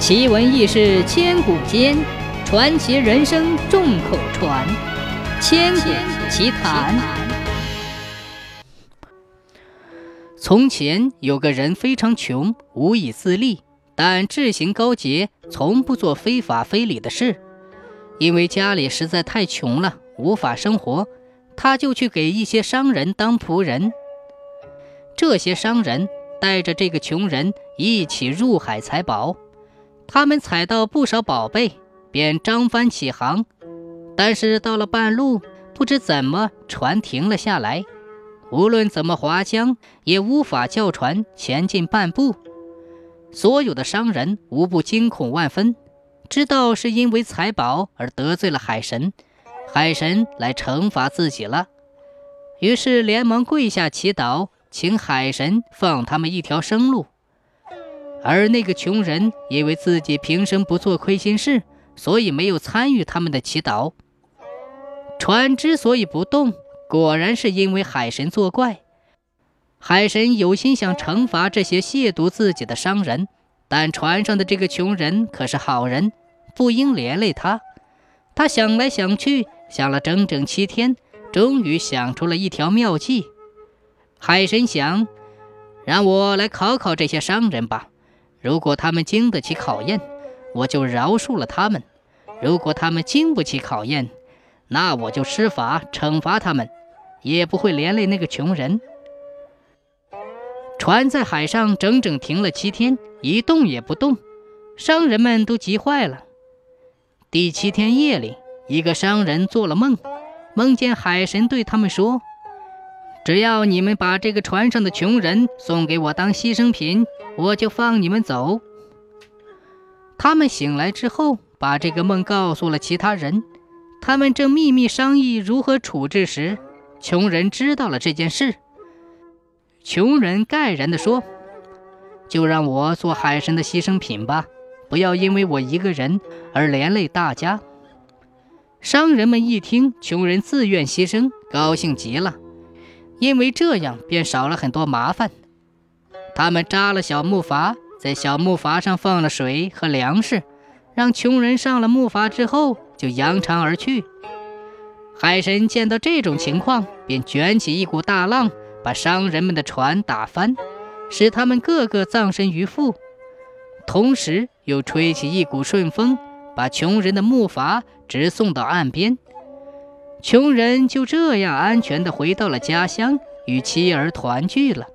奇闻异事千古间，传奇人生众口传。千古奇谈。从前有个人非常穷，无以自立，但志行高洁，从不做非法非礼的事。因为家里实在太穷了，无法生活，他就去给一些商人当仆人。这些商人带着这个穷人一起入海采宝。他们采到不少宝贝，便张帆起航。但是到了半路，不知怎么船停了下来。无论怎么划桨，也无法叫船前进半步。所有的商人无不惊恐万分，知道是因为财宝而得罪了海神，海神来惩罚自己了。于是连忙跪下祈祷，请海神放他们一条生路。而那个穷人因为自己平生不做亏心事，所以没有参与他们的祈祷。船之所以不动，果然是因为海神作怪。海神有心想惩罚这些亵渎自己的商人，但船上的这个穷人可是好人，不应连累他。他想来想去，想了整整七天，终于想出了一条妙计。海神想，让我来考考这些商人吧。如果他们经得起考验，我就饶恕了他们；如果他们经不起考验，那我就施法惩罚他们，也不会连累那个穷人。船在海上整整停了七天，一动也不动，商人们都急坏了。第七天夜里，一个商人做了梦，梦见海神对他们说。只要你们把这个船上的穷人送给我当牺牲品，我就放你们走。他们醒来之后，把这个梦告诉了其他人。他们正秘密商议如何处置时，穷人知道了这件事。穷人盖然地说：“就让我做海神的牺牲品吧，不要因为我一个人而连累大家。”商人们一听穷人自愿牺牲，高兴极了。因为这样便少了很多麻烦。他们扎了小木筏，在小木筏上放了水和粮食，让穷人上了木筏之后就扬长而去。海神见到这种情况，便卷起一股大浪，把商人们的船打翻，使他们个个葬身鱼腹；同时又吹起一股顺风，把穷人的木筏直送到岸边。穷人就这样安全地回到了家乡，与妻儿团聚了。